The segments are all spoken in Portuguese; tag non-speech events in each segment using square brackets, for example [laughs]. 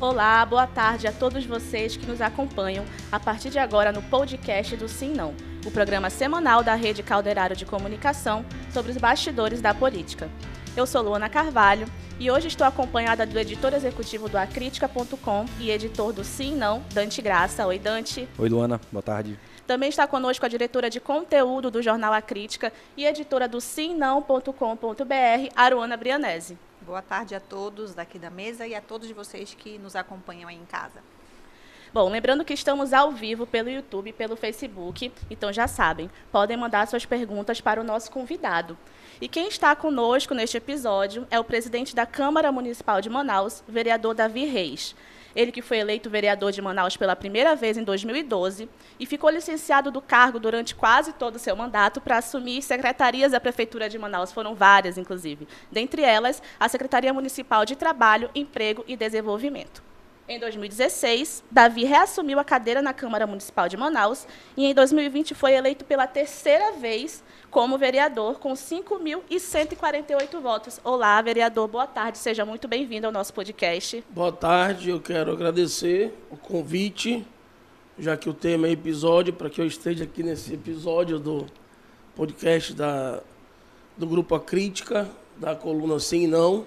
Olá, boa tarde a todos vocês que nos acompanham a partir de agora no podcast do Sim Não, o programa semanal da Rede Caldeirado de Comunicação sobre os bastidores da política. Eu sou Luana Carvalho e hoje estou acompanhada do editor executivo do acritica.com e editor do Sim Não, Dante Graça. Oi, Dante. Oi, Luana. Boa tarde. Também está conosco a diretora de conteúdo do jornal A Crítica e editora do simnão.com.br, Aruana Brianese. Boa tarde a todos daqui da mesa e a todos vocês que nos acompanham aí em casa. Bom, lembrando que estamos ao vivo pelo YouTube e pelo Facebook, então já sabem, podem mandar suas perguntas para o nosso convidado. E quem está conosco neste episódio é o presidente da Câmara Municipal de Manaus, vereador Davi Reis. Ele que foi eleito vereador de Manaus pela primeira vez em 2012 e ficou licenciado do cargo durante quase todo o seu mandato para assumir secretarias da Prefeitura de Manaus. Foram várias, inclusive. Dentre elas, a Secretaria Municipal de Trabalho, Emprego e Desenvolvimento. Em 2016, Davi reassumiu a cadeira na Câmara Municipal de Manaus e em 2020 foi eleito pela terceira vez como vereador com 5.148 votos. Olá, vereador, boa tarde, seja muito bem-vindo ao nosso podcast. Boa tarde, eu quero agradecer o convite, já que o tema é episódio, para que eu esteja aqui nesse episódio do podcast da, do Grupo A Crítica, da coluna Sim e Não.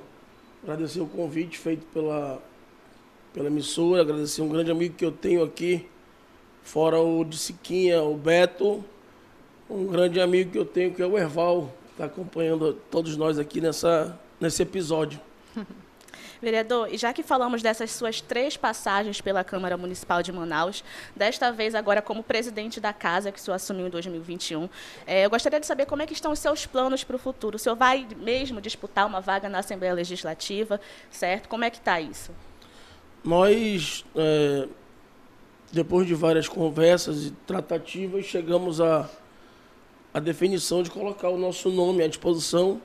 Agradecer o convite feito pela pela emissora, agradecer um grande amigo que eu tenho aqui, fora o de Siquinha, o Beto, um grande amigo que eu tenho que é o Erval, que está acompanhando todos nós aqui nessa, nesse episódio. [laughs] Vereador, e já que falamos dessas suas três passagens pela Câmara Municipal de Manaus, desta vez agora como presidente da casa, que o senhor assumiu em 2021, é, eu gostaria de saber como é que estão os seus planos para o futuro. O senhor vai mesmo disputar uma vaga na Assembleia Legislativa, certo? Como é que está isso? Nós, é, depois de várias conversas e tratativas, chegamos à, à definição de colocar o nosso nome à disposição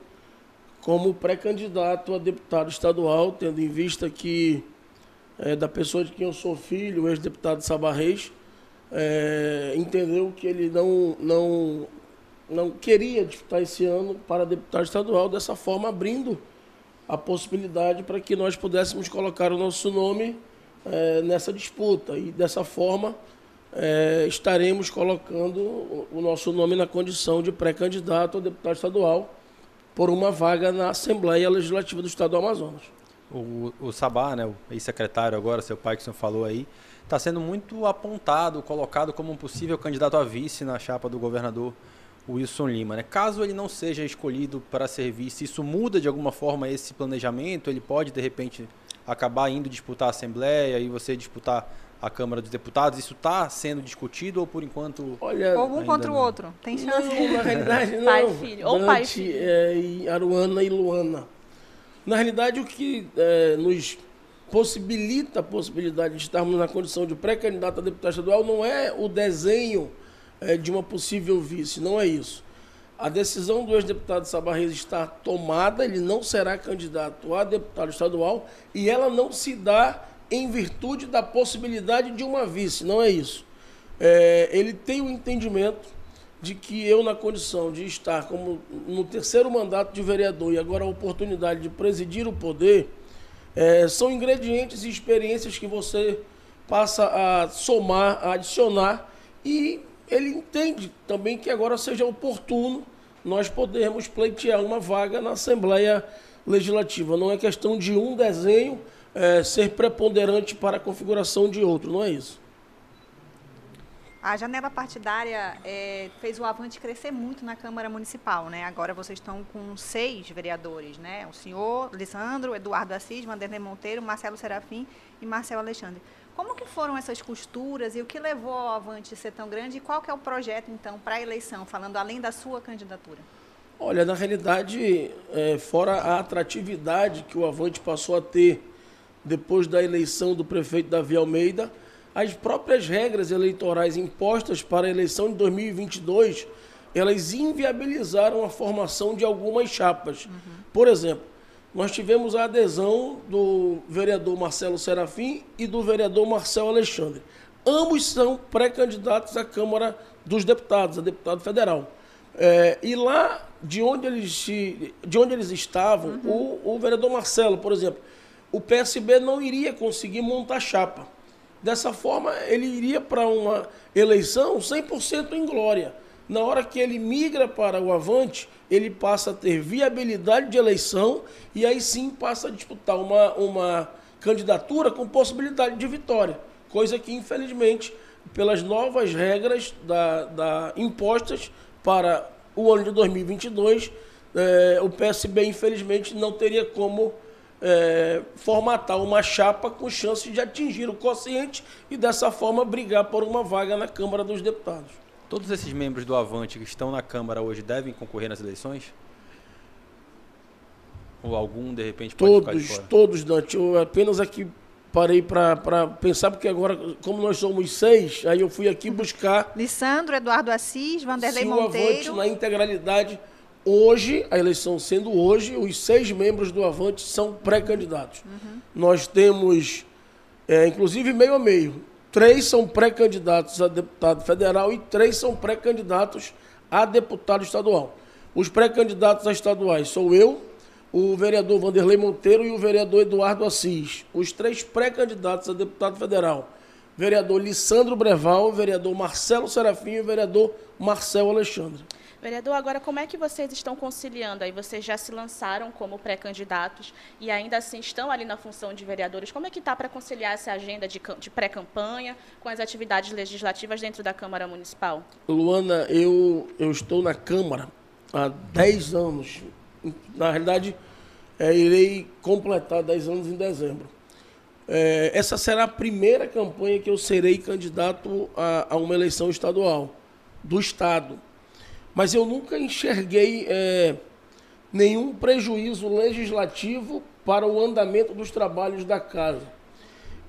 como pré-candidato a deputado estadual, tendo em vista que é, da pessoa de quem eu sou filho, o ex-deputado Sabarreis, é, entendeu que ele não, não, não queria disputar esse ano para deputado estadual, dessa forma abrindo a possibilidade para que nós pudéssemos colocar o nosso nome é, nessa disputa. E dessa forma é, estaremos colocando o nosso nome na condição de pré-candidato a deputado estadual por uma vaga na Assembleia Legislativa do Estado do Amazonas. O, o Sabá, né, o ex-secretário agora, seu pai que o senhor falou aí, está sendo muito apontado, colocado como um possível candidato a vice na chapa do governador Wilson Lima. Né? Caso ele não seja escolhido para servir, se isso muda de alguma forma esse planejamento, ele pode de repente acabar indo disputar a Assembleia e você disputar a Câmara dos Deputados? Isso está sendo discutido ou por enquanto. Olha, ou um contra não? o outro. Tem chance? Não, na realidade, [laughs] não. pai filho. Ou pai filho. É, e Aruana e Luana. Na realidade, o que é, nos possibilita a possibilidade de estarmos na condição de pré-candidato a deputado estadual não é o desenho é, de uma possível vice, não é isso. A decisão do ex-deputado Sabarreis está tomada, ele não será candidato a deputado estadual e ela não se dá em virtude da possibilidade de uma vice, não é isso. É, ele tem o entendimento de que eu, na condição de estar como no terceiro mandato de vereador e agora a oportunidade de presidir o poder, é, são ingredientes e experiências que você passa a somar, a adicionar e ele entende também que agora seja oportuno nós podermos pleitear uma vaga na Assembleia Legislativa. Não é questão de um desenho é, ser preponderante para a configuração de outro, não é isso. A janela partidária é, fez o Avante crescer muito na Câmara Municipal, né? Agora vocês estão com seis vereadores, né? O senhor, Lisandro, Eduardo Assis, Vanderlei Monteiro, Marcelo Serafim e Marcelo Alexandre. Como que foram essas costuras e o que levou ao Avante ser tão grande e qual que é o projeto, então, para a eleição, falando além da sua candidatura? Olha, na realidade, é, fora a atratividade que o Avante passou a ter depois da eleição do prefeito Davi Almeida, as próprias regras eleitorais impostas para a eleição de 2022, elas inviabilizaram a formação de algumas chapas. Uhum. Por exemplo, nós tivemos a adesão do vereador Marcelo Serafim e do vereador Marcelo Alexandre. Ambos são pré-candidatos à Câmara dos Deputados, a deputado federal. É, e lá de onde eles, de onde eles estavam, uhum. o, o vereador Marcelo, por exemplo, o PSB não iria conseguir montar chapa. Dessa forma, ele iria para uma eleição 100% em glória. Na hora que ele migra para o Avante, ele passa a ter viabilidade de eleição e aí sim passa a disputar uma, uma candidatura com possibilidade de vitória. Coisa que, infelizmente, pelas novas regras da, da impostas para o ano de 2022, é, o PSB, infelizmente, não teria como é, formatar uma chapa com chance de atingir o quociente e, dessa forma, brigar por uma vaga na Câmara dos Deputados. Todos esses membros do Avante que estão na Câmara hoje devem concorrer nas eleições? Ou algum, de repente, pode todos, ficar de fora? Todos, Dante. Eu apenas aqui parei para pensar, porque agora, como nós somos seis, aí eu fui aqui buscar... Lissandro, Eduardo Assis, Vanderlei Monteiro... o Avante na integralidade... Hoje, a eleição sendo hoje, os seis membros do Avante são pré-candidatos. Uhum. Nós temos, é, inclusive, meio a meio. Três são pré-candidatos a deputado federal e três são pré-candidatos a deputado estadual. Os pré-candidatos a estaduais sou eu, o vereador Vanderlei Monteiro e o vereador Eduardo Assis. Os três pré-candidatos a deputado federal, vereador Lissandro Breval, vereador Marcelo Serafim e o vereador Marcelo Alexandre. Vereador, agora como é que vocês estão conciliando? Aí vocês já se lançaram como pré-candidatos e ainda assim estão ali na função de vereadores. Como é que está para conciliar essa agenda de, de pré-campanha com as atividades legislativas dentro da Câmara Municipal? Luana, eu, eu estou na Câmara há 10 anos. Na realidade, é, irei completar 10 anos em dezembro. É, essa será a primeira campanha que eu serei candidato a, a uma eleição estadual do Estado mas eu nunca enxerguei é, nenhum prejuízo legislativo para o andamento dos trabalhos da casa.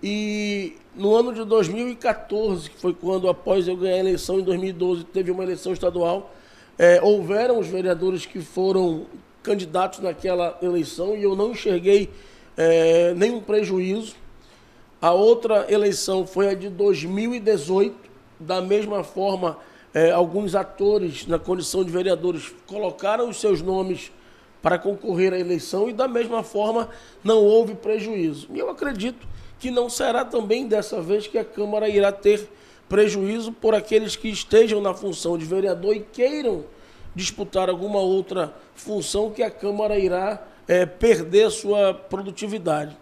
E no ano de 2014, que foi quando, após eu ganhar a eleição, em 2012, teve uma eleição estadual, é, houveram os vereadores que foram candidatos naquela eleição e eu não enxerguei é, nenhum prejuízo. A outra eleição foi a de 2018, da mesma forma é, alguns atores, na condição de vereadores, colocaram os seus nomes para concorrer à eleição e, da mesma forma, não houve prejuízo. E eu acredito que não será também dessa vez que a Câmara irá ter prejuízo por aqueles que estejam na função de vereador e queiram disputar alguma outra função que a Câmara irá é, perder sua produtividade.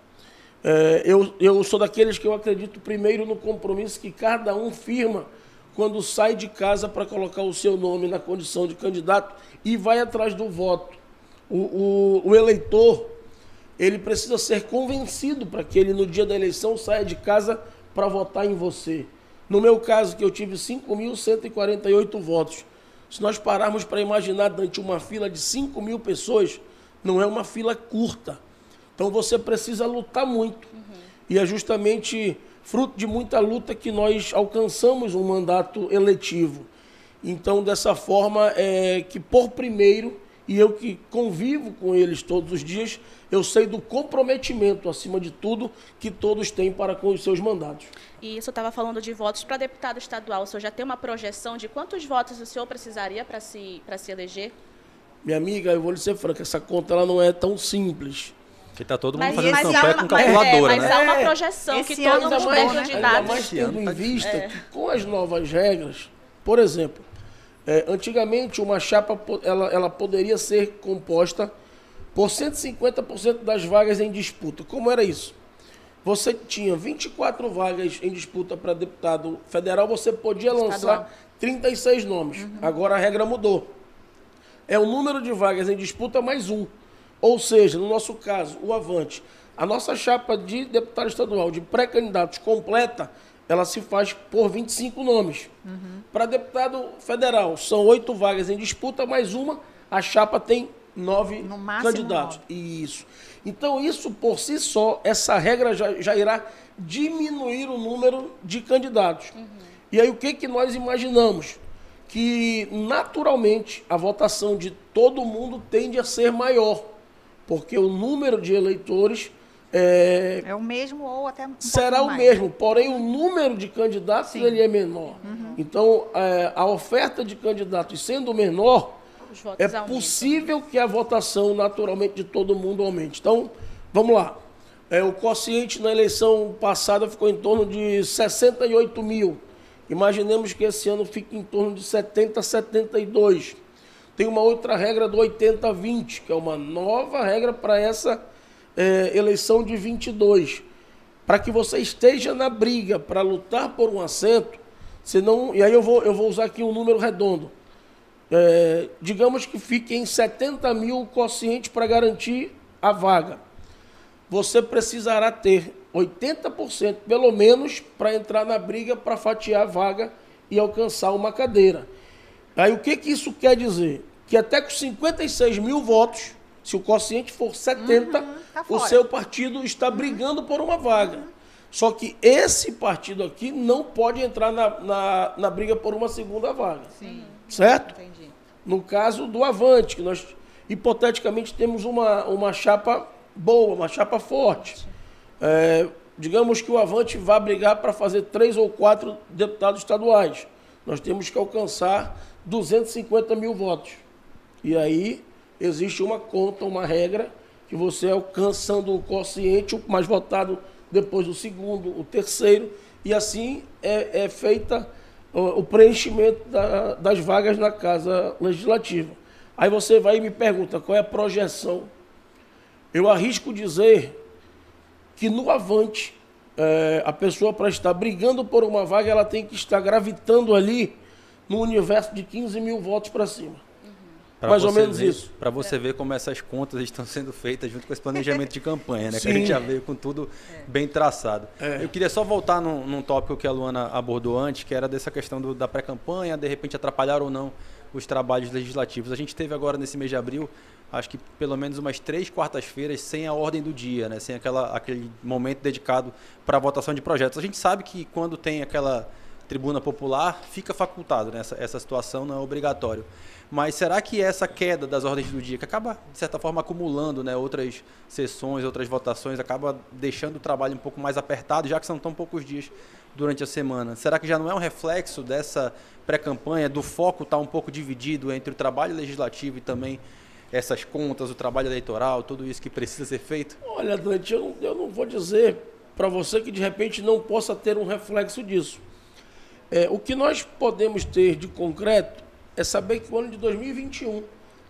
É, eu, eu sou daqueles que eu acredito primeiro no compromisso que cada um firma quando sai de casa para colocar o seu nome na condição de candidato e vai atrás do voto. O, o, o eleitor, ele precisa ser convencido para que ele, no dia da eleição, saia de casa para votar em você. No meu caso, que eu tive 5.148 votos. Se nós pararmos para imaginar durante uma fila de 5 mil pessoas, não é uma fila curta. Então você precisa lutar muito. E é justamente fruto de muita luta que nós alcançamos um mandato eletivo. Então, dessa forma, é que por primeiro, e eu que convivo com eles todos os dias, eu sei do comprometimento, acima de tudo, que todos têm para com os seus mandatos. E isso estava falando de votos para deputado estadual. O senhor já tem uma projeção de quantos votos o senhor precisaria para se, para se eleger? Minha amiga, eu vou lhe ser franca, essa conta ela não é tão simples. Que está todo mundo mas, fazendo campanha com calculadora, é, mas né? há uma projeção Esse que todos os pré-candidatos... Ainda mais tendo em vista é. que com as novas regras, por exemplo, é, antigamente uma chapa ela, ela poderia ser composta por 150% das vagas em disputa. Como era isso? Você tinha 24 vagas em disputa para deputado federal, você podia lançar Estadual. 36 nomes. Uhum. Agora a regra mudou. É o número de vagas em disputa mais um. Ou seja, no nosso caso, o Avante, a nossa chapa de deputado estadual de pré-candidatos completa, ela se faz por 25 nomes. Uhum. Para deputado federal, são oito vagas em disputa, mais uma, a chapa tem nove candidatos. Nove. Isso. Então, isso por si só, essa regra já, já irá diminuir o número de candidatos. Uhum. E aí, o que, que nós imaginamos? Que, naturalmente, a votação de todo mundo tende a ser maior porque o número de eleitores é, é o mesmo ou até um será o mais. mesmo, porém o número de candidatos ele é menor. Uhum. Então é, a oferta de candidatos sendo menor é possível que a votação naturalmente de todo mundo aumente. Então vamos lá. É, o quociente na eleição passada ficou em torno de 68 mil. Imaginemos que esse ano fique em torno de 70, 72. Tem uma outra regra do 80-20, que é uma nova regra para essa é, eleição de 22. Para que você esteja na briga para lutar por um assento, senão, e aí eu vou, eu vou usar aqui um número redondo. É, digamos que fique em 70 mil quociente para garantir a vaga. Você precisará ter 80% pelo menos para entrar na briga para fatiar a vaga e alcançar uma cadeira. Aí o que, que isso quer dizer? Que até com 56 mil votos, se o quociente for 70, uhum, tá o seu partido está uhum. brigando por uma vaga. Uhum. Só que esse partido aqui não pode entrar na, na, na briga por uma segunda vaga. Sim. Certo? Entendi. No caso do Avante, que nós hipoteticamente temos uma, uma chapa boa, uma chapa forte. É, digamos que o Avante vá brigar para fazer três ou quatro deputados estaduais. Nós temos que alcançar 250 mil votos. E aí existe uma conta, uma regra, que você alcançando o quociente, o mais votado depois o segundo, o terceiro, e assim é, é feita o, o preenchimento da, das vagas na Casa Legislativa. Aí você vai e me pergunta qual é a projeção. Eu arrisco dizer que no avante, é, a pessoa para estar brigando por uma vaga, ela tem que estar gravitando ali no universo de 15 mil votos para cima. Pra Mais ou menos ver, isso. Para você ver como essas contas estão sendo feitas junto com esse planejamento de campanha, né? Sim. Que a gente já veio com tudo é. bem traçado. É. Eu queria só voltar num, num, tópico que a Luana abordou antes, que era dessa questão do, da pré-campanha, de repente atrapalhar ou não os trabalhos legislativos. A gente teve agora nesse mês de abril, acho que pelo menos umas três quartas-feiras sem a ordem do dia, né? Sem aquela, aquele momento dedicado para a votação de projetos. A gente sabe que quando tem aquela tribuna popular, fica facultado, né? essa, essa situação não é obrigatório. Mas será que essa queda das ordens do dia, que acaba, de certa forma, acumulando né, outras sessões, outras votações, acaba deixando o trabalho um pouco mais apertado, já que são tão poucos dias durante a semana? Será que já não é um reflexo dessa pré-campanha, do foco estar tá um pouco dividido entre o trabalho legislativo e também essas contas, o trabalho eleitoral, tudo isso que precisa ser feito? Olha, Dante, eu não, eu não vou dizer para você que de repente não possa ter um reflexo disso. É, o que nós podemos ter de concreto é saber que o ano de 2021,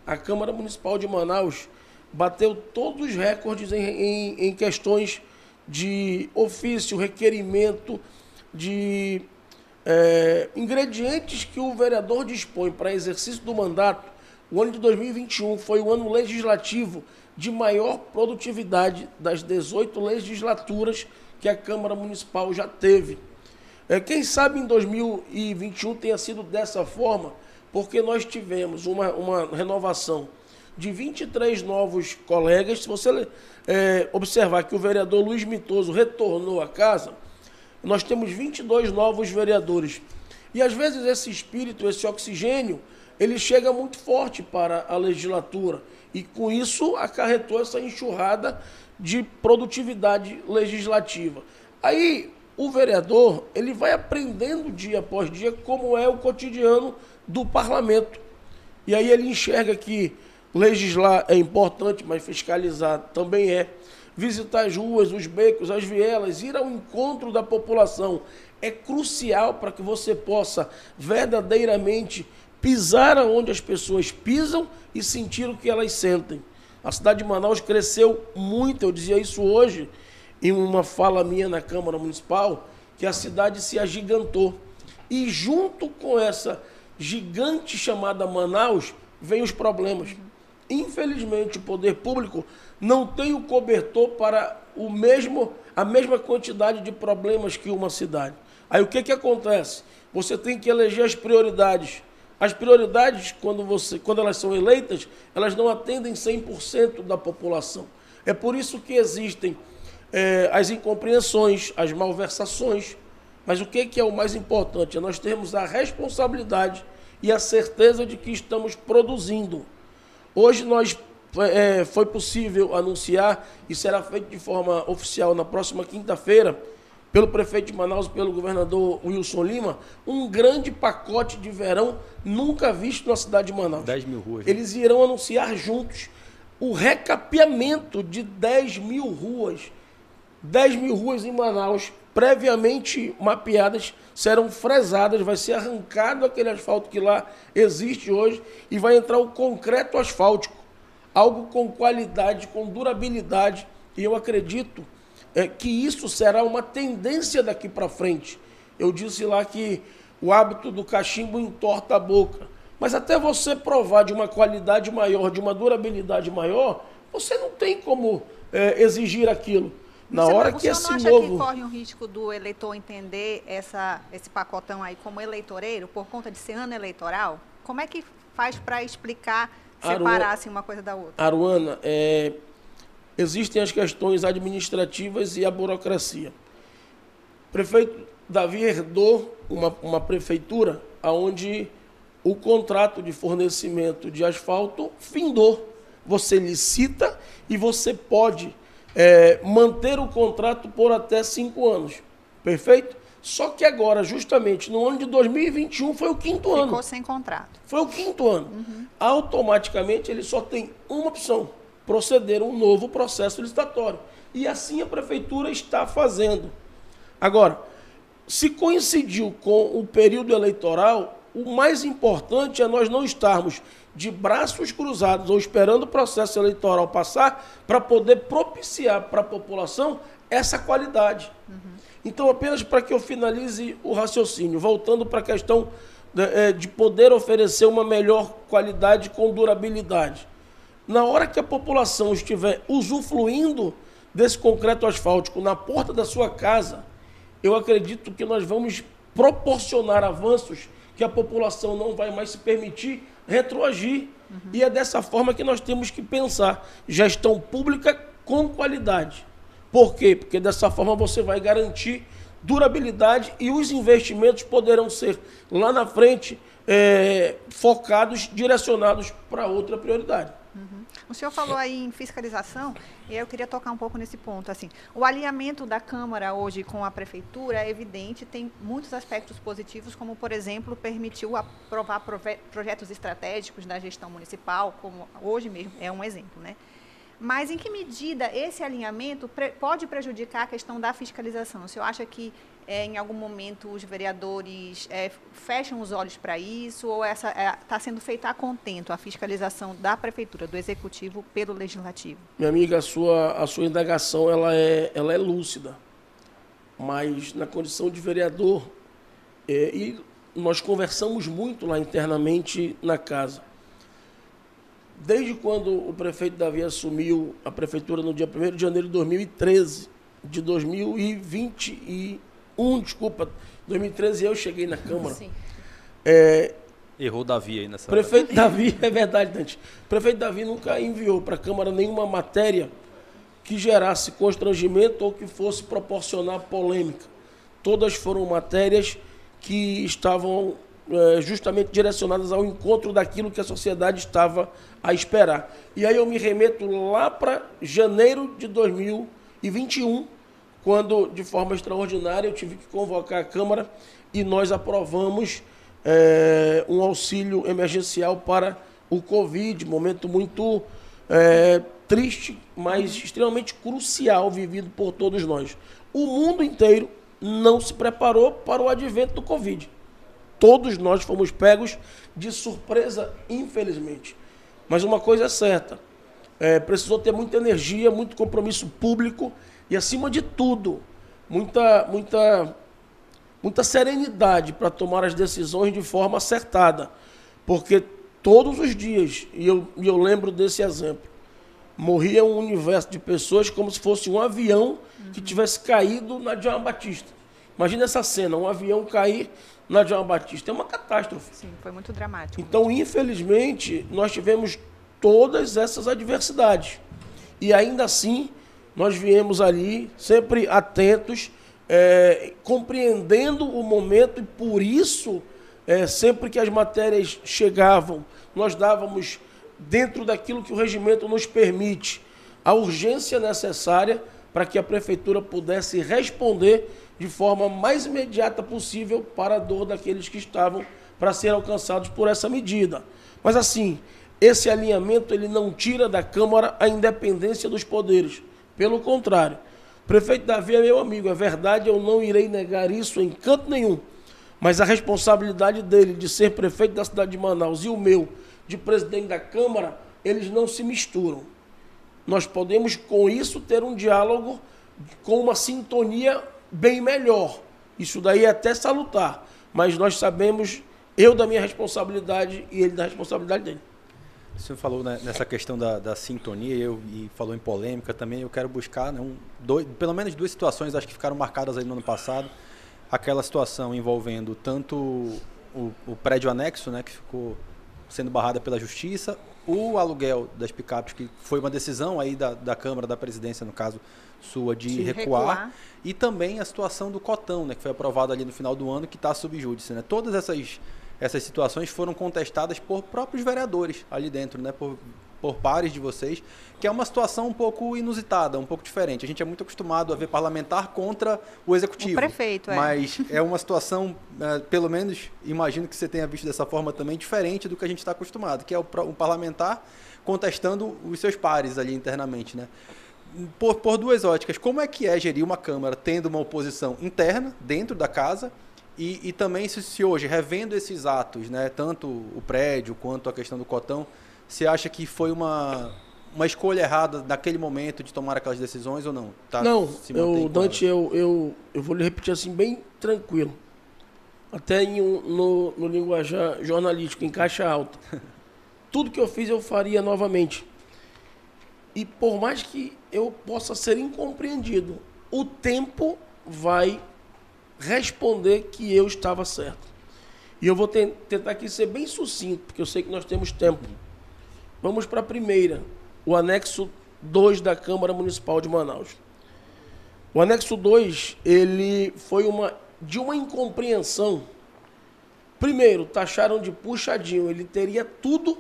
a Câmara Municipal de Manaus bateu todos os recordes em, em, em questões de ofício, requerimento, de é, ingredientes que o vereador dispõe para exercício do mandato. O ano de 2021 foi o ano legislativo de maior produtividade das 18 legislaturas que a Câmara Municipal já teve. É, quem sabe em 2021 tenha sido dessa forma, porque nós tivemos uma, uma renovação de 23 novos colegas. Se você é, observar que o vereador Luiz Mitoso retornou à casa, nós temos 22 novos vereadores. E às vezes esse espírito, esse oxigênio, ele chega muito forte para a legislatura. E com isso acarretou essa enxurrada de produtividade legislativa. Aí o vereador, ele vai aprendendo dia após dia como é o cotidiano do parlamento. E aí ele enxerga que legislar é importante, mas fiscalizar também é. Visitar as ruas, os becos, as vielas, ir ao encontro da população é crucial para que você possa verdadeiramente pisar aonde as pessoas pisam e sentir o que elas sentem. A cidade de Manaus cresceu muito, eu dizia isso hoje em uma fala minha na Câmara Municipal, que a cidade se agigantou. E junto com essa gigante chamada Manaus, vem os problemas. Infelizmente, o poder público não tem o cobertor para o mesmo, a mesma quantidade de problemas que uma cidade. Aí o que, que acontece? Você tem que eleger as prioridades. As prioridades, quando, você, quando elas são eleitas, elas não atendem 100% da população. É por isso que existem é, as incompreensões, as malversações. Mas o que, que é o mais importante? É nós termos a responsabilidade e a certeza de que estamos produzindo. Hoje nós é, foi possível anunciar e será feito de forma oficial na próxima quinta-feira pelo prefeito de Manaus, pelo governador Wilson Lima, um grande pacote de verão nunca visto na cidade de Manaus. 10 mil ruas. Né? Eles irão anunciar juntos o recapeamento de 10 mil ruas 10 mil ruas em Manaus, previamente mapeadas, serão fresadas, vai ser arrancado aquele asfalto que lá existe hoje e vai entrar o concreto asfáltico, algo com qualidade, com durabilidade, e eu acredito é, que isso será uma tendência daqui para frente. Eu disse lá que o hábito do cachimbo entorta a boca, mas até você provar de uma qualidade maior, de uma durabilidade maior, você não tem como é, exigir aquilo. Na você, hora que esse não acha novo. que corre um risco do eleitor entender essa, esse pacotão aí como eleitoreiro por conta de ser ano eleitoral? Como é que faz para explicar, separar assim, uma coisa da outra? Aruana, é, existem as questões administrativas e a burocracia. O prefeito Davi herdou uma, uma prefeitura onde o contrato de fornecimento de asfalto findou. Você licita e você pode é, manter o contrato por até cinco anos. Perfeito? Só que agora, justamente no ano de 2021, foi o quinto Ficou ano. Ficou sem contrato. Foi o quinto ano. Uhum. Automaticamente ele só tem uma opção: proceder um novo processo licitatório. E assim a prefeitura está fazendo. Agora, se coincidiu com o período eleitoral, o mais importante é nós não estarmos de braços cruzados ou esperando o processo eleitoral passar para poder propiciar para a população essa qualidade. Uhum. Então, apenas para que eu finalize o raciocínio, voltando para a questão de, é, de poder oferecer uma melhor qualidade com durabilidade. Na hora que a população estiver usufruindo desse concreto asfáltico na porta da sua casa, eu acredito que nós vamos proporcionar avanços que a população não vai mais se permitir retroagir. Uhum. E é dessa forma que nós temos que pensar gestão pública com qualidade. Por quê? Porque dessa forma você vai garantir durabilidade e os investimentos poderão ser lá na frente é, focados, direcionados para outra prioridade. O senhor falou aí em fiscalização, e eu queria tocar um pouco nesse ponto. Assim, o alinhamento da Câmara hoje com a Prefeitura é evidente, tem muitos aspectos positivos, como, por exemplo, permitiu aprovar projetos estratégicos da gestão municipal, como hoje mesmo é um exemplo, né? Mas em que medida esse alinhamento pode prejudicar a questão da fiscalização? O senhor acha que é, em algum momento os vereadores é, fecham os olhos para isso ou essa está é, sendo feita a contento a fiscalização da prefeitura, do executivo pelo legislativo? Minha amiga, a sua, a sua indagação ela é, ela é lúcida, mas na condição de vereador é, e nós conversamos muito lá internamente na casa. Desde quando o prefeito Davi assumiu a prefeitura no dia 1 de janeiro de 2013, de 2020 e 2001, desculpa, 2013 eu cheguei na Câmara. Sim. É, Errou Davi aí nessa Prefeito hora. Davi, [laughs] é verdade, Dante. Prefeito Davi nunca enviou para a Câmara nenhuma matéria que gerasse constrangimento ou que fosse proporcionar polêmica. Todas foram matérias que estavam justamente direcionadas ao encontro daquilo que a sociedade estava a esperar. E aí eu me remeto lá para janeiro de 2021, quando, de forma extraordinária, eu tive que convocar a Câmara e nós aprovamos é, um auxílio emergencial para o Covid, momento muito é, triste, mas extremamente crucial vivido por todos nós. O mundo inteiro não se preparou para o advento do Covid. Todos nós fomos pegos de surpresa, infelizmente. Mas uma coisa é certa: é, precisou ter muita energia, muito compromisso público e, acima de tudo, muita, muita, muita serenidade para tomar as decisões de forma acertada. Porque todos os dias, e eu, e eu lembro desse exemplo, morria um universo de pessoas como se fosse um avião que uhum. tivesse caído na João Batista. Imagina essa cena, um avião cair na João Batista. É uma catástrofe. Sim, foi muito dramático. Então, infelizmente, nós tivemos todas essas adversidades. E ainda assim, nós viemos ali sempre atentos, é, compreendendo o momento e por isso, é, sempre que as matérias chegavam, nós dávamos, dentro daquilo que o regimento nos permite, a urgência necessária para que a prefeitura pudesse responder de forma mais imediata possível para a dor daqueles que estavam para ser alcançados por essa medida. Mas assim, esse alinhamento ele não tira da Câmara a independência dos poderes. Pelo contrário, Prefeito Davi é meu amigo, é verdade, eu não irei negar isso em canto nenhum. Mas a responsabilidade dele de ser prefeito da cidade de Manaus e o meu de presidente da Câmara, eles não se misturam. Nós podemos, com isso, ter um diálogo com uma sintonia bem melhor. Isso daí é até salutar. Mas nós sabemos, eu da minha responsabilidade e ele da responsabilidade dele. O senhor falou né, nessa questão da, da sintonia eu, e falou em polêmica também. Eu quero buscar né, um, dois, pelo menos duas situações, acho que ficaram marcadas aí no ano passado. Aquela situação envolvendo tanto o, o prédio anexo, né, que ficou sendo barrada pela justiça, o aluguel das picapes, que foi uma decisão aí da, da Câmara, da Presidência, no caso sua, de, de recuar, recuar, e também a situação do cotão, né, que foi aprovado ali no final do ano, que está sob júdice. Né? Todas essas essas situações foram contestadas por próprios vereadores ali dentro, né? Por, por pares de vocês, que é uma situação um pouco inusitada, um pouco diferente. A gente é muito acostumado a ver parlamentar contra o executivo. O prefeito, é. Mas é uma situação, é, pelo menos, imagino que você tenha visto dessa forma também, diferente do que a gente está acostumado, que é o, o parlamentar contestando os seus pares ali internamente, né? Por, por duas óticas, como é que é gerir uma Câmara tendo uma oposição interna, dentro da casa, e, e também se, se, hoje, revendo esses atos, né, tanto o prédio quanto a questão do cotão, você acha que foi uma, uma escolha errada naquele momento de tomar aquelas decisões ou não? Tá, não, eu, Dante, eu, eu, eu vou lhe repetir assim, bem tranquilo. Até em, no, no linguajar jornalístico, em caixa alta. [laughs] Tudo que eu fiz eu faria novamente. E por mais que eu possa ser incompreendido, o tempo vai responder que eu estava certo. E eu vou tentar aqui ser bem sucinto, porque eu sei que nós temos tempo. Vamos para a primeira, o anexo 2 da Câmara Municipal de Manaus. O anexo 2, ele foi uma de uma incompreensão. Primeiro, taxaram de puxadinho, ele teria tudo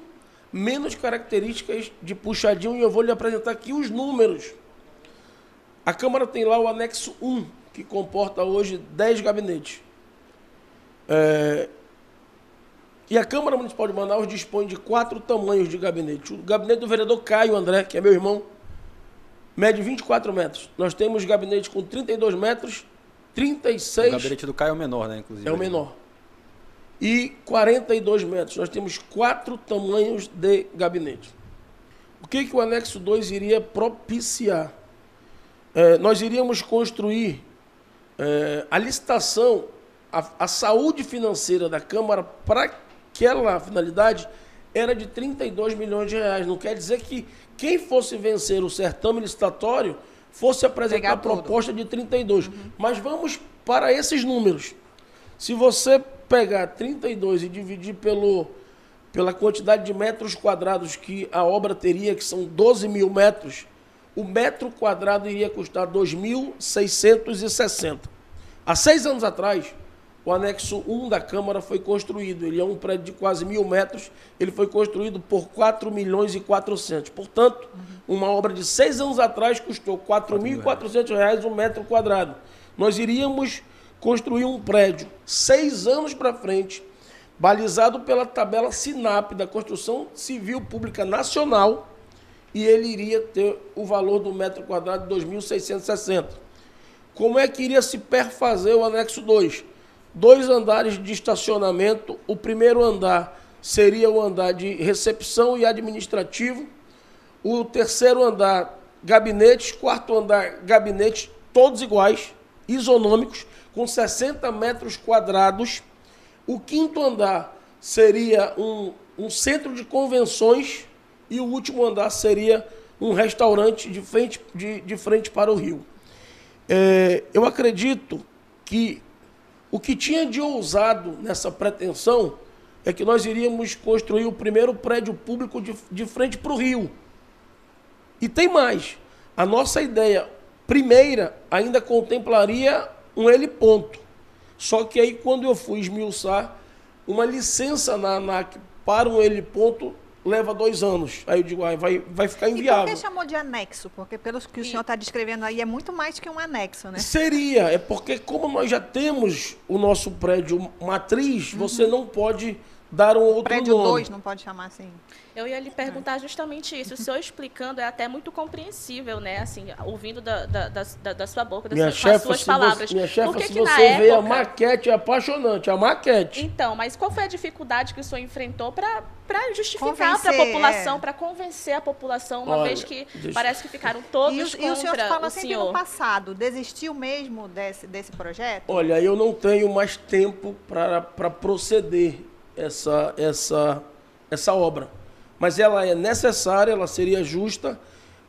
menos características de puxadinho e eu vou lhe apresentar aqui os números. A Câmara tem lá o anexo 1, que comporta hoje 10 gabinetes. É, e a Câmara Municipal de Manaus dispõe de quatro tamanhos de gabinete. O gabinete do vereador Caio André, que é meu irmão, mede 24 metros. Nós temos gabinete com 32 metros, 36... O gabinete do Caio é o menor, né, inclusive. É o menor. E 42 metros. Nós temos quatro tamanhos de gabinete. O que, que o anexo 2 iria propiciar? É, nós iríamos construir é, a licitação, a, a, saúde financeira da Câmara para aquela finalidade era de 32 milhões de reais. Não quer dizer que quem fosse vencer o certame licitatório fosse apresentar a proposta de 32. Uhum. Mas vamos para esses números. Se você pegar 32 e dividir pelo, pela quantidade de metros quadrados que a obra teria, que são 12 mil metros, o metro quadrado iria custar 2.660. Há seis anos atrás, o anexo 1 da Câmara foi construído. Ele é um prédio de quase mil metros. Ele foi construído por 4 milhões e 400. Portanto, uma obra de seis anos atrás custou 4.400 reais um metro quadrado. Nós iríamos construir um prédio seis anos para frente, balizado pela tabela SINAP da Construção Civil Pública Nacional, e ele iria ter o valor do metro quadrado de 2.660. Como é que iria se perfazer o anexo 2? Dois andares de estacionamento. O primeiro andar seria o andar de recepção e administrativo. O terceiro andar, gabinetes. Quarto andar, gabinetes, todos iguais, isonômicos, com 60 metros quadrados. O quinto andar seria um, um centro de convenções e o último andar seria um restaurante de frente, de, de frente para o rio. É, eu acredito que o que tinha de ousado nessa pretensão é que nós iríamos construir o primeiro prédio público de, de frente para o rio. E tem mais. A nossa ideia primeira ainda contemplaria um heliponto. Só que aí, quando eu fui esmiuçar, uma licença na ANAC para um heliponto leva dois anos. Aí eu digo, ah, vai, vai ficar inviável. E por que chamou de anexo? Porque pelo que o senhor está descrevendo aí, é muito mais que um anexo, né? Seria, é porque como nós já temos o nosso prédio matriz, uhum. você não pode dar um outro Prédio nome. 2, não pode chamar assim. Eu ia lhe perguntar justamente isso. O senhor explicando é até muito compreensível, né? Assim, ouvindo da, da, da, da sua boca, das Minha suas, chefa, suas se palavras. você, minha Por chefa, que se que você vê a época- maquete, é apaixonante, a maquete. Então, mas qual foi a dificuldade que o senhor enfrentou para justificar para a Convencer, população, é. para convencer a população, uma Olha, vez que deixa- parece que ficaram todos E o, contra e o senhor fala o sempre senhor? no passado. Desistiu mesmo desse, desse projeto? Olha, eu não tenho mais tempo para proceder essa, essa, essa obra. Mas ela é necessária, ela seria justa.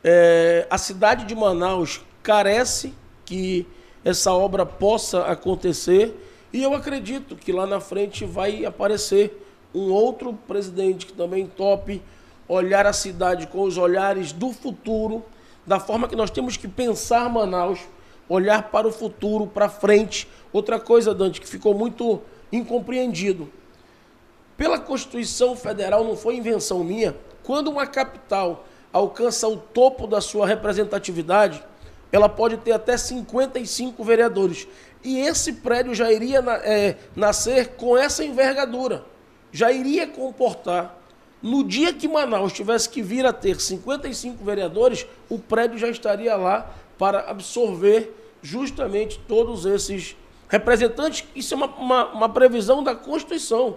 É, a cidade de Manaus carece que essa obra possa acontecer. E eu acredito que lá na frente vai aparecer um outro presidente que também tope olhar a cidade com os olhares do futuro, da forma que nós temos que pensar Manaus, olhar para o futuro, para frente. Outra coisa, Dante, que ficou muito incompreendido. Pela Constituição Federal, não foi invenção minha, quando uma capital alcança o topo da sua representatividade, ela pode ter até 55 vereadores. E esse prédio já iria é, nascer com essa envergadura. Já iria comportar. No dia que Manaus tivesse que vir a ter 55 vereadores, o prédio já estaria lá para absorver justamente todos esses representantes. Isso é uma, uma- uma previsão da Constituição.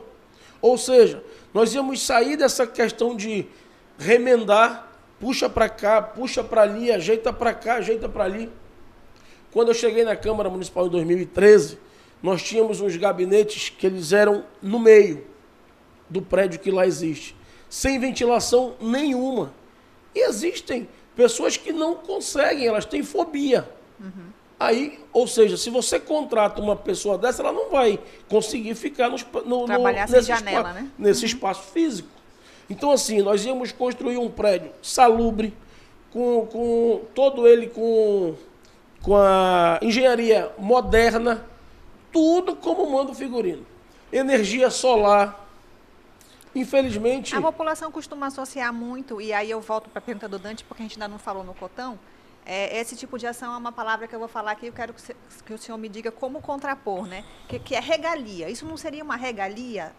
Ou seja, nós íamos sair dessa questão de remendar, puxa para cá, puxa para ali, ajeita para cá, ajeita para ali. Quando eu cheguei na Câmara Municipal em 2013, nós tínhamos uns gabinetes que eles eram no meio do prédio que lá existe, sem ventilação nenhuma. E existem pessoas que não conseguem, elas têm fobia. Aí, ou seja, se você contrata uma pessoa dessa, ela não vai conseguir ficar no, no, Trabalhar nesse, janela, espa- né? nesse espaço físico. Então, assim, nós íamos construir um prédio salubre, com, com todo ele com, com a engenharia moderna, tudo como manda o figurino. Energia solar. Infelizmente, A população costuma associar muito, e aí eu volto para a pergunta do Dante, porque a gente ainda não falou no cotão. É, esse tipo de ação é uma palavra que eu vou falar aqui, eu quero que, você- que o senhor me diga como contrapor, né? Que, que é regalia. Isso não seria uma regalia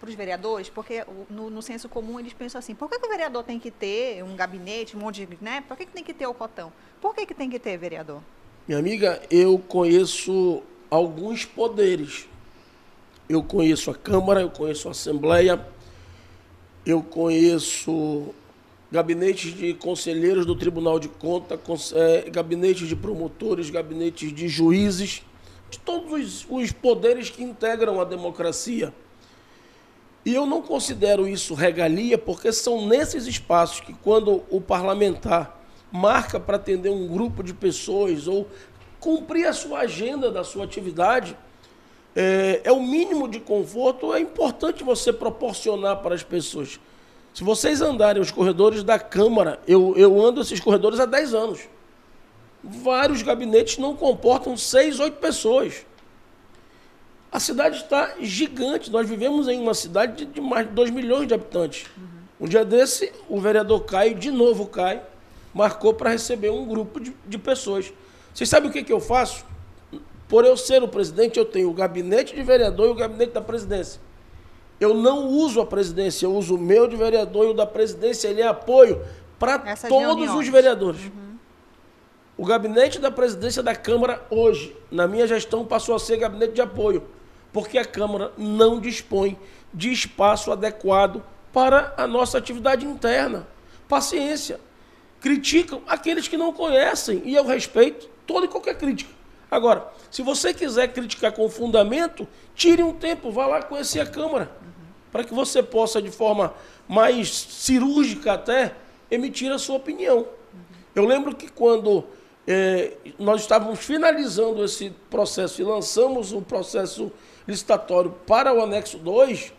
para os vereadores? Porque no, no senso comum eles pensam assim, por que, que o vereador tem que ter um gabinete, um monte de. Né? Por que, que tem que ter o cotão? Por que, que tem que ter, vereador? Minha amiga, eu conheço alguns poderes. Eu conheço a Câmara, eu conheço a Assembleia, eu conheço gabinetes de conselheiros do Tribunal de Conta, eh, gabinetes de promotores, gabinetes de juízes, de todos os, os poderes que integram a democracia. E eu não considero isso regalia, porque são nesses espaços que, quando o parlamentar marca para atender um grupo de pessoas ou cumprir a sua agenda da sua atividade, é, é o mínimo de conforto, é importante você proporcionar para as pessoas. Se vocês andarem os corredores da Câmara, eu, eu ando esses corredores há 10 anos. Vários gabinetes não comportam seis, oito pessoas. A cidade está gigante. Nós vivemos em uma cidade de, mais de 2 milhões de habitantes. Um dia desse, o vereador Caio, de novo Caio, marcou para receber um grupo de, de pessoas. Vocês sabem o que, que eu faço? Por eu ser o presidente, eu tenho o gabinete de vereador e o gabinete da presidência. Eu não uso a presidência, eu uso o meu de vereador e o da presidência, ele é apoio para todos reuniões. os vereadores. O gabinete da presidência da Câmara hoje, na minha gestão, passou a ser gabinete de apoio, porque a Câmara não dispõe de espaço adequado para a nossa atividade interna. Paciência. Criticam aqueles que não conhecem, e eu respeito toda e qualquer crítica. Agora, se você quiser criticar com fundamento, tire um tempo, vá lá conhecer a Câmara, para que você possa, de forma mais cirúrgica até, emitir a sua opinião. Eu lembro que quando eh, nós estávamos finalizando esse processo e lançamos o processo licitatório para o anexo 2,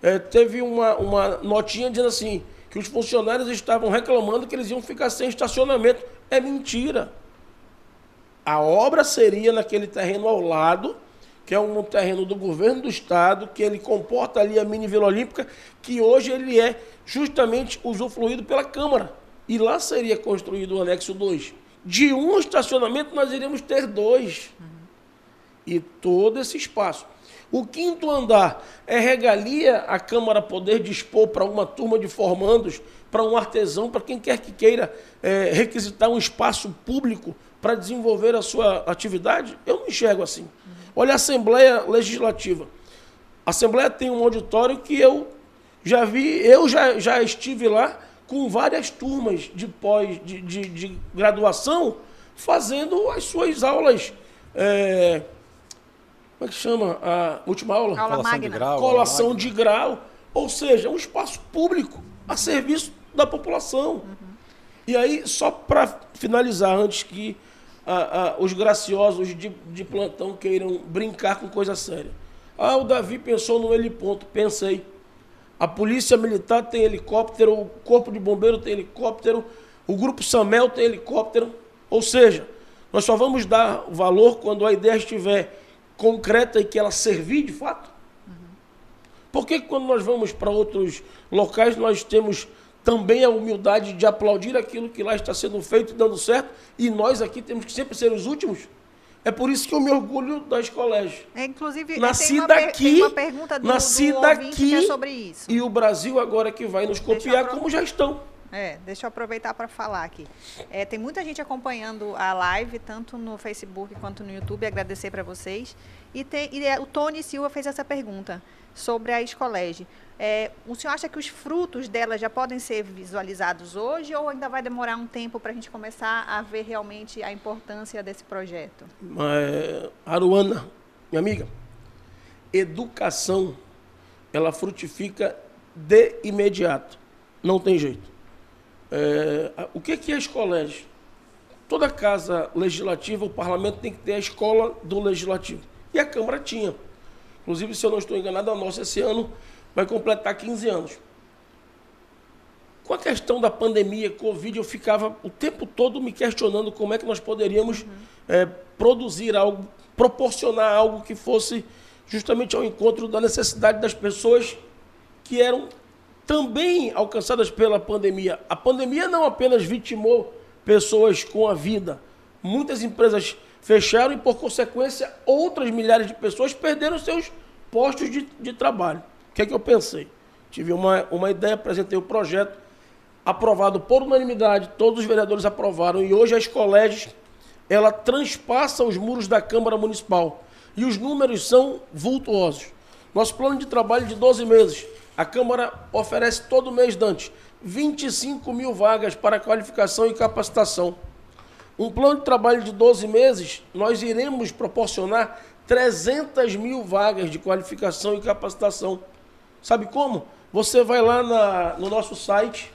eh, teve uma, uma notinha dizendo assim, que os funcionários estavam reclamando que eles iam ficar sem estacionamento. É mentira. A obra seria naquele terreno ao lado, que é um terreno do governo do estado, que ele comporta ali a mini Vila Olímpica, que hoje ele é justamente usufruído pela Câmara. E lá seria construído o anexo 2. De um estacionamento nós iríamos ter dois. E todo esse espaço. O quinto andar é regalia a Câmara poder dispor para uma turma de formandos, para um artesão, para quem quer que queira é, requisitar um espaço público para desenvolver a sua atividade? Eu não enxergo assim. Olha a Assembleia Legislativa. A Assembleia tem um auditório que eu já vi, eu já, já estive lá com várias turmas de pós, de, de, de graduação, fazendo as suas aulas. É, como é que chama? A última aula? Aula Colação magna. de grau. Colação magna. de grau. Ou seja, um espaço público a serviço da população. E aí, só para finalizar, antes que ah, ah, os graciosos de, de plantão queiram brincar com coisa séria. Ah, o Davi pensou no heliponto. Pensei. A polícia militar tem helicóptero, o corpo de bombeiro tem helicóptero, o grupo Samel tem helicóptero. Ou seja, nós só vamos dar valor quando a ideia estiver concreta e que ela servir de fato. Por que quando nós vamos para outros locais nós temos também a humildade de aplaudir aquilo que lá está sendo feito e dando certo e nós aqui temos que sempre ser os últimos? É por isso que eu me orgulho das colégios. É, inclusive, Nasci daqui, uma pergunta do, nasci do daqui é sobre isso. E o Brasil agora que vai nos copiar como já estão. É, deixa eu aproveitar para falar aqui. É, tem muita gente acompanhando a live, tanto no Facebook quanto no YouTube, agradecer para vocês. E, tem, e, é, o Tony Silva fez essa pergunta sobre a Escolege. É, o senhor acha que os frutos dela já podem ser visualizados hoje ou ainda vai demorar um tempo para a gente começar a ver realmente a importância desse projeto? É, Aruana, minha amiga, educação, ela frutifica de imediato. Não tem jeito. É, a- o que que é as colégios? Toda casa legislativa, o parlamento tem que ter a escola do legislativo. E a Câmara tinha. Inclusive, se eu não estou enganado, a nossa esse ano vai completar 15 anos. Com a questão da pandemia, Covid, eu ficava o tempo todo me questionando como é que nós poderíamos eh, produzir algo, proporcionar algo que fosse justamente ao encontro da necessidade das pessoas que eram também alcançadas pela pandemia. A pandemia não apenas vitimou pessoas com a vida, muitas empresas fecharam e, por consequência, outras milhares de pessoas perderam seus postos de, de trabalho. O que é que eu pensei? Tive uma, uma ideia, apresentei o projeto, aprovado por unanimidade, todos os vereadores aprovaram, e hoje as colégios, ela transpassa os muros da Câmara Municipal. E os números são vultuosos. Nosso plano de trabalho de 12 meses, a Câmara oferece todo mês, Dante, 25 mil vagas para qualificação e capacitação. Um plano de trabalho de 12 meses, nós iremos proporcionar 300 mil vagas de qualificação e capacitação. Sabe como? Você vai lá na- no nosso site,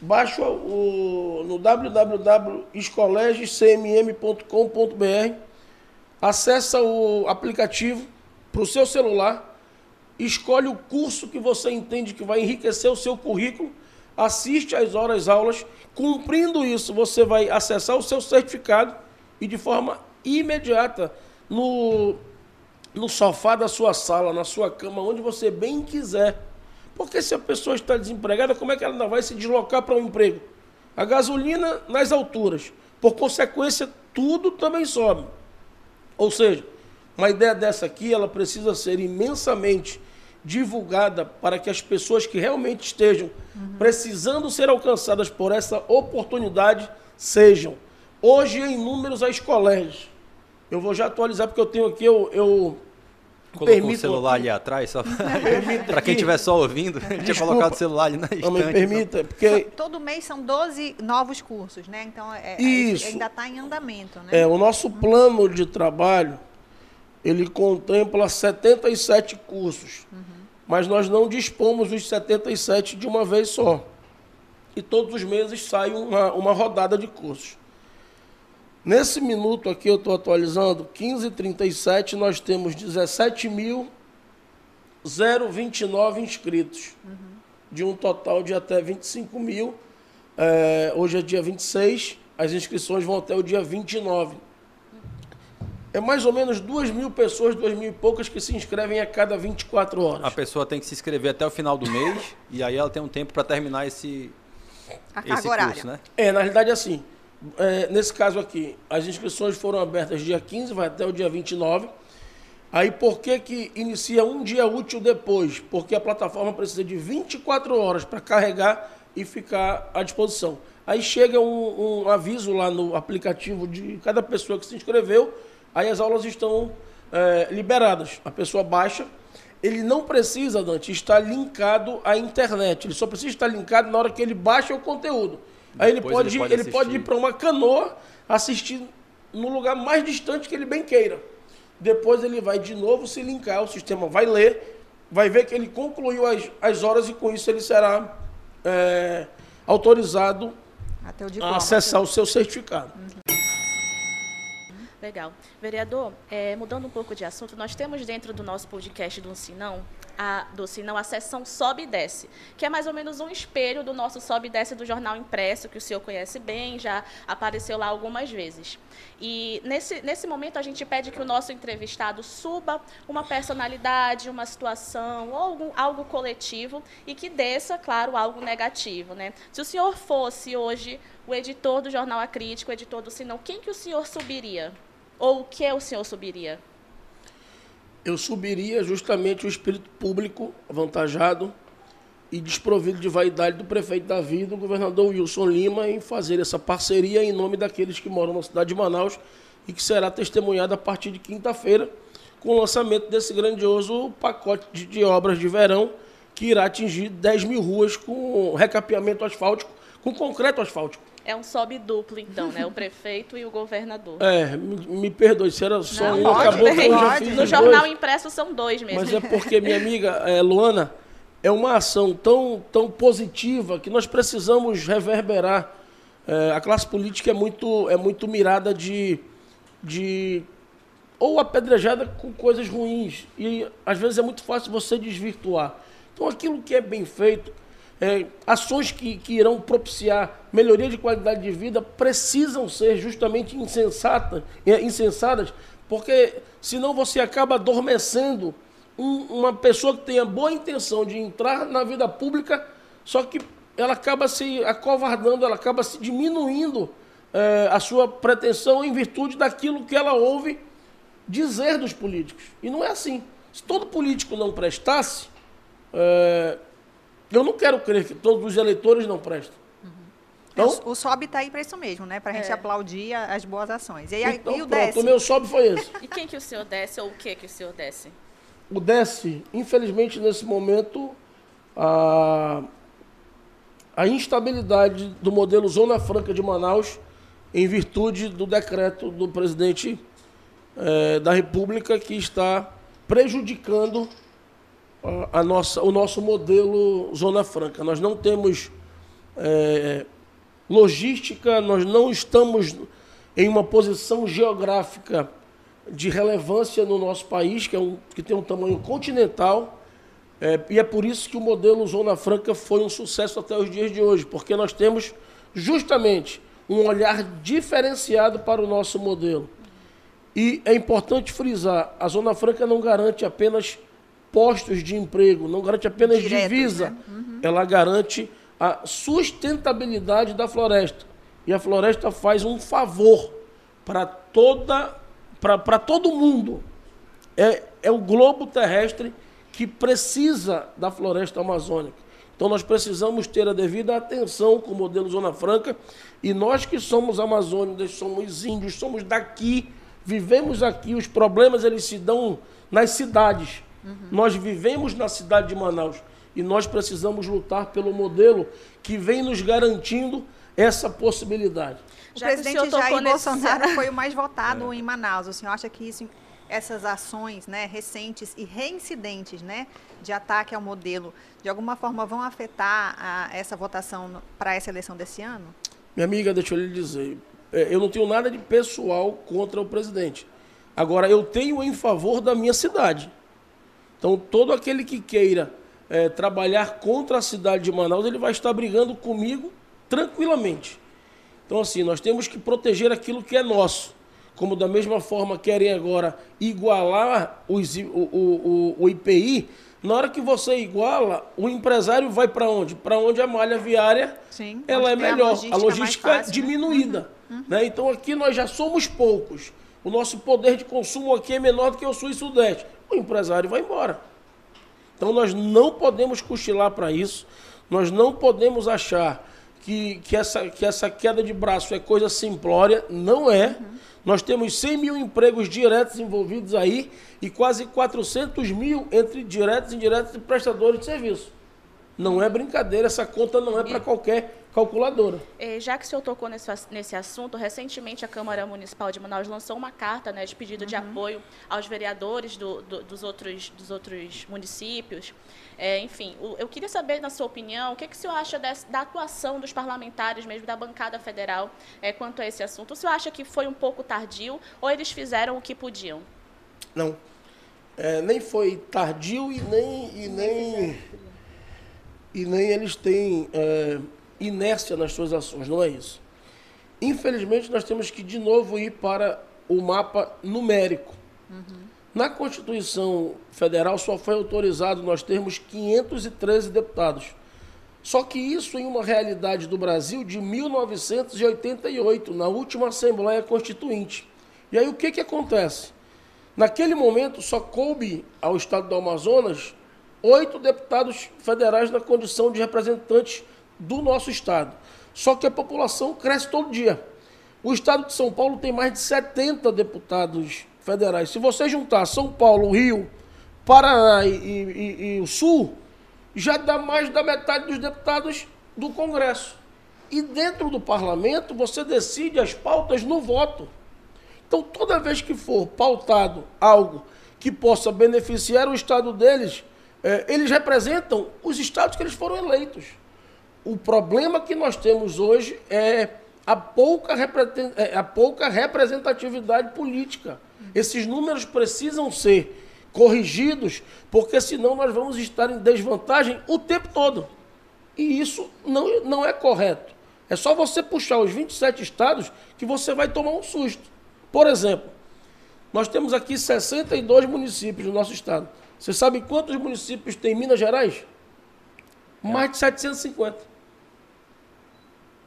baixa o, no www.escolegescmm.com.br, acessa o aplicativo para o seu celular, escolhe o curso que você entende que vai enriquecer o seu currículo, assiste às horas aulas, cumprindo isso, você vai acessar o seu certificado e de forma imediata no, no sofá da sua sala, na sua cama, onde você bem quiser. Porque se a pessoa está desempregada, como é que ela ainda vai se deslocar para um emprego? A gasolina nas alturas. Por consequência, tudo também sobe. Ou seja, uma ideia dessa aqui, ela precisa ser imensamente divulgada para que as pessoas que realmente estejam precisando ser alcançadas por essa oportunidade sejam. Hoje, em números, as colégios. Eu vou já atualizar, porque eu tenho aqui, eu, eu Colocou o celular aqui- ali atrás, só [laughs] para quem estiver só ouvindo, tinha Desculpa. colocado o celular ali na estante. Não me então. permita, porque Todo mês são 12 novos cursos, né? Então, é, é- Isso. ainda está em andamento, né? É, o nosso plano de trabalho, ele contempla 77 cursos, mas nós não dispomos os 77 de uma vez só. E todos os meses sai uma, uma rodada de cursos. Nesse minuto aqui eu estou atualizando, 15h37, nós temos 17.029 inscritos, de um total de até 25 mil. É, hoje é dia 26, as inscrições vão até o dia 29. É mais ou menos 2 mil pessoas, 2 mil e poucas que se inscrevem a cada 24 horas. A pessoa tem que se inscrever até o final do mês [coughs] e aí ela tem um tempo para terminar esse, A esse horária. curso, né? É, na realidade é assim. É, nesse caso aqui, as inscrições foram abertas dia 15, vai até o dia 29. Aí por que, que inicia um dia útil depois? Porque a plataforma precisa de 24 horas para carregar e ficar à disposição. Aí chega um, um, aviso lá no aplicativo de cada pessoa que se inscreveu, aí as aulas estão é, liberadas. A pessoa baixa, ele não precisa, Dante, estar linkado à internet. Ele só precisa estar linkado na hora que ele baixa o conteúdo. Aí ele pode, ele pode, ele pode ir para uma canoa assistir no lugar mais distante que ele bem queira. Depois ele vai de novo se linkar, o sistema vai ler, vai ver que ele concluiu as, as horas e com isso ele será é, autorizado a acessar o seu certificado. Uhum. Legal. Vereador, é, mudando um pouco de assunto, nós temos dentro do nosso podcast do Sinão, a, do Sinão, a sessão Sobe e Desce, que é mais ou menos um espelho do nosso Sobe e Desce do jornal impresso, que o senhor conhece bem, já apareceu lá algumas vezes. E nesse, nesse momento a gente pede que o nosso entrevistado suba uma personalidade, uma situação, ou algum, algo coletivo, e que desça, claro, algo negativo. Né? Se o senhor fosse hoje o editor do jornal A Crítica, o editor do Sinão, quem que o senhor subiria? Ou o que o senhor subiria? Eu subiria justamente o espírito público avantajado e desprovido de vaidade do prefeito Davi e do governador Wilson Lima em fazer essa parceria em nome daqueles que moram na cidade de Manaus e que será testemunhada a partir de quinta-feira com o lançamento desse grandioso pacote de, de, obras de verão que irá atingir 10 mil ruas com recapeamento asfáltico, com concreto asfáltico. É um sobe duplo, então, né? O prefeito e o governador. É, me, me perdoe, se era só Não, um, pode, acabou que eu já fiz No jornal dois. impresso são dois mesmo. Mas é porque, minha amiga é, Luana, é uma ação tão, tão positiva que nós precisamos reverberar. É, a classe política é muito, é muito mirada de, de. ou apedrejada com coisas ruins. E às vezes é muito fácil você desvirtuar. Então aquilo que é bem feito é, ações que, que irão propiciar melhoria de qualidade de vida precisam ser justamente insensatas, é, insensadas, porque senão você acaba adormecendo um, uma pessoa que tenha boa intenção de entrar na vida pública, só que ela acaba se acovardando, ela acaba se diminuindo é, a sua pretensão em virtude daquilo que ela ouve dizer dos políticos. E não é assim. Se todo político não prestasse, é, eu não quero crer que todos os eleitores não prestam. Uhum. Então, o, SOB está aí para isso mesmo, né? Para a gente é. aplaudir as boas ações. E, aí, então, e o pronto, desce? o meu SOB foi esse. e quem que o senhor desce ou o que que o senhor desce? O desce, infelizmente, nesse momento, a, a instabilidade do modelo Zona Franca de Manaus, em virtude do decreto do presidente é, da República que está prejudicando a, nossa, o nosso modelo Zona Franca. Nós não temos é, logística, nós não estamos em uma posição geográfica de relevância no nosso país, que, é um, que tem um tamanho continental, é, e é por isso que o modelo Zona Franca foi um sucesso até os dias de hoje, porque nós temos justamente um olhar diferenciado para o nosso modelo. E é importante frisar, a Zona Franca não garante apenas postos de emprego, não garante apenas Direto, divisa, né? uhum. ela garante a sustentabilidade da floresta. E a floresta faz um favor para toda para todo mundo. É, é o globo terrestre que precisa da floresta amazônica. Então nós precisamos ter a devida atenção com o modelo Zona Franca e nós que somos amazônicos, somos índios, somos daqui, vivemos aqui, os problemas eles se dão nas cidades. Uhum. Nós vivemos na cidade de Manaus e nós precisamos lutar pelo modelo que vem nos garantindo essa possibilidade. O Já presidente o Jair Bolsonaro nesse... [laughs] foi o mais votado é. em Manaus. O senhor acha que isso, essas ações né, recentes e reincidentes né, de ataque ao modelo, de alguma forma vão afetar a, essa votação para essa eleição desse ano? Minha amiga, deixa eu lhe dizer, é, eu não tenho nada de pessoal contra o presidente. Agora, eu tenho em favor da minha cidade. Então, todo aquele que queira é, trabalhar contra a cidade de Manaus, ele vai estar brigando comigo tranquilamente. Então, assim, nós temos que proteger aquilo que é nosso. Como da mesma forma querem agora igualar os, o, o, o IPI, na hora que você iguala, o empresário vai para onde? Para onde a malha viária Sim, ela é melhor. A logística, a logística é fácil, né? diminuída. Uhum. Né? Então aqui nós já somos poucos. o nosso poder de consumo aqui é menor do que o sul e sudeste. O empresário vai embora. Então nós não podemos cochilar para isso, nós não podemos achar que, que, essa, que essa queda de braço é coisa simplória, não é. Uhum. Nós temos 100 mil empregos diretos envolvidos aí e quase 400 mil entre diretos, indiretos e prestadores de serviço. Não é brincadeira, essa conta não é para qualquer calculadora. É, já que o senhor tocou nesse, nesse assunto, recentemente a Câmara Municipal de Manaus lançou uma carta né, de pedido uhum. de apoio aos vereadores do, do, dos, outros, dos outros municípios. É, enfim, o, eu queria saber, na sua opinião, o que, que o senhor acha desse, da atuação dos parlamentares, mesmo da bancada federal, é, quanto a esse assunto? O senhor acha que foi um pouco tardio ou eles fizeram o que podiam? Não. É, nem foi tardio e nem. E nem, e nem eles têm é, inércia nas suas ações, não é isso. Infelizmente, nós temos que de novo ir para o mapa numérico. Uhum. Na Constituição Federal só foi autorizado nós termos 513 deputados. Só que isso em uma realidade do Brasil de 1988, na última Assembleia Constituinte. E aí o que, que acontece? Naquele momento só coube ao Estado do Amazonas oito deputados federais na condição de representantes do nosso estado. Só que a população cresce todo dia. O estado de São Paulo tem mais de 70 deputados federais. Se você juntar São Paulo, Rio, Paraná e, e, e o Sul, já dá mais da metade dos deputados do Congresso. E dentro do parlamento, você decide as pautas no voto. Então, toda vez que for pautado algo que possa beneficiar o estado deles, eh, eles representam os estados que eles foram eleitos o problema que nós temos hoje é a pouca, é, a pouca representatividade política. Esses números precisam ser corrigidos, porque senão nós vamos estar em desvantagem o tempo todo. E isso não, não é correto. É só você puxar os 27 estados que você vai tomar um susto. Por exemplo, nós temos aqui 62 municípios no nosso estado. Você sabe quantos municípios tem em Minas Gerais? Mais de 750.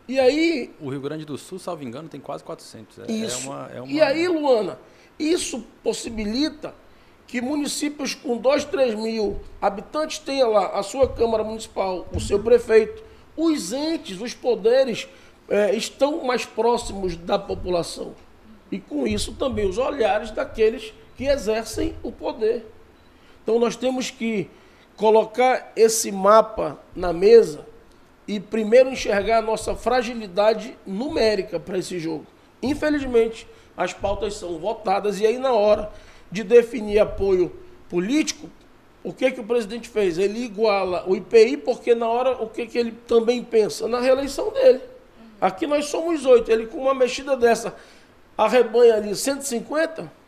E aí. O Rio Grande do Sul, salvo engano, tem quase 400. É, é isso. É uma, é uma... E aí, Luana, isso possibilita que municípios com 2, 3 mil habitantes tenham lá a sua Câmara Municipal, o seu prefeito. Os entes, os poderes é, estão mais próximos da população. E com isso também os olhares daqueles que exercem o poder. Então nós temos que colocar esse mapa na mesa e primeiro enxergar a nossa fragilidade numérica para esse jogo. Infelizmente, as pautas são votadas e aí na hora de definir apoio político, o que que o presidente fez? Ele iguala o IPI porque na hora o que que ele também pensa na reeleição dele. Aqui nós somos oito, ele com uma mexida dessa arrebanha ali 150.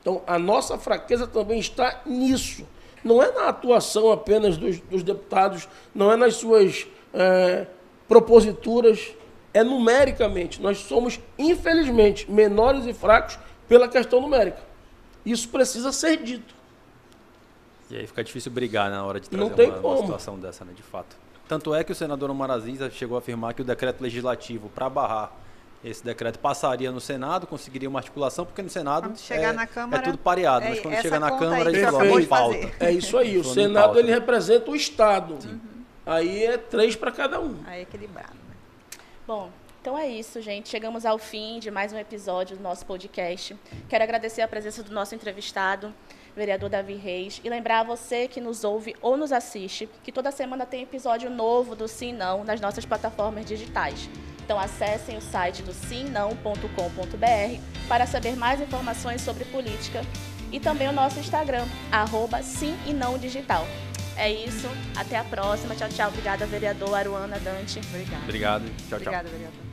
Então a nossa fraqueza também está nisso não é na atuação apenas dos, dos deputados, não é nas suas é, proposituras, é numericamente. Nós somos, infelizmente, menores e fracos pela questão numérica. Isso precisa ser dito. E aí fica difícil brigar na hora de trazer uma, uma, situação dessa, né, de fato. Tanto é que o senador Omar Aziz chegou a afirmar que o decreto legislativo para barrar esse decreto passaria no Senado, conseguiria uma articulação, porque no Senado é, na Câmara, é tudo pareado, mas quando chega na Câmara ele coloca em pauta. É isso aí, o Senado ele representa o Estado. Uhum. Aí é três para cada um. Aí é equilibrado. Né? Bom, então é isso, gente. Chegamos ao fim de mais um episódio do nosso podcast. Quero agradecer a presença do nosso entrevistado, vereador Davi Reis, e lembrar a você que nos ouve ou nos assiste que toda semana tem episódio novo do Sim Não nas nossas plataformas digitais. Então acessem o site do simnão.com.br para saber mais informações sobre política e também o nosso Instagram, arroba sim e não digital. É isso, até a próxima. Tchau, tchau. Obrigada, vereador Aruana Dante. Obrigado. Obrigado. Tchau, tchau. Obrigada, vereador.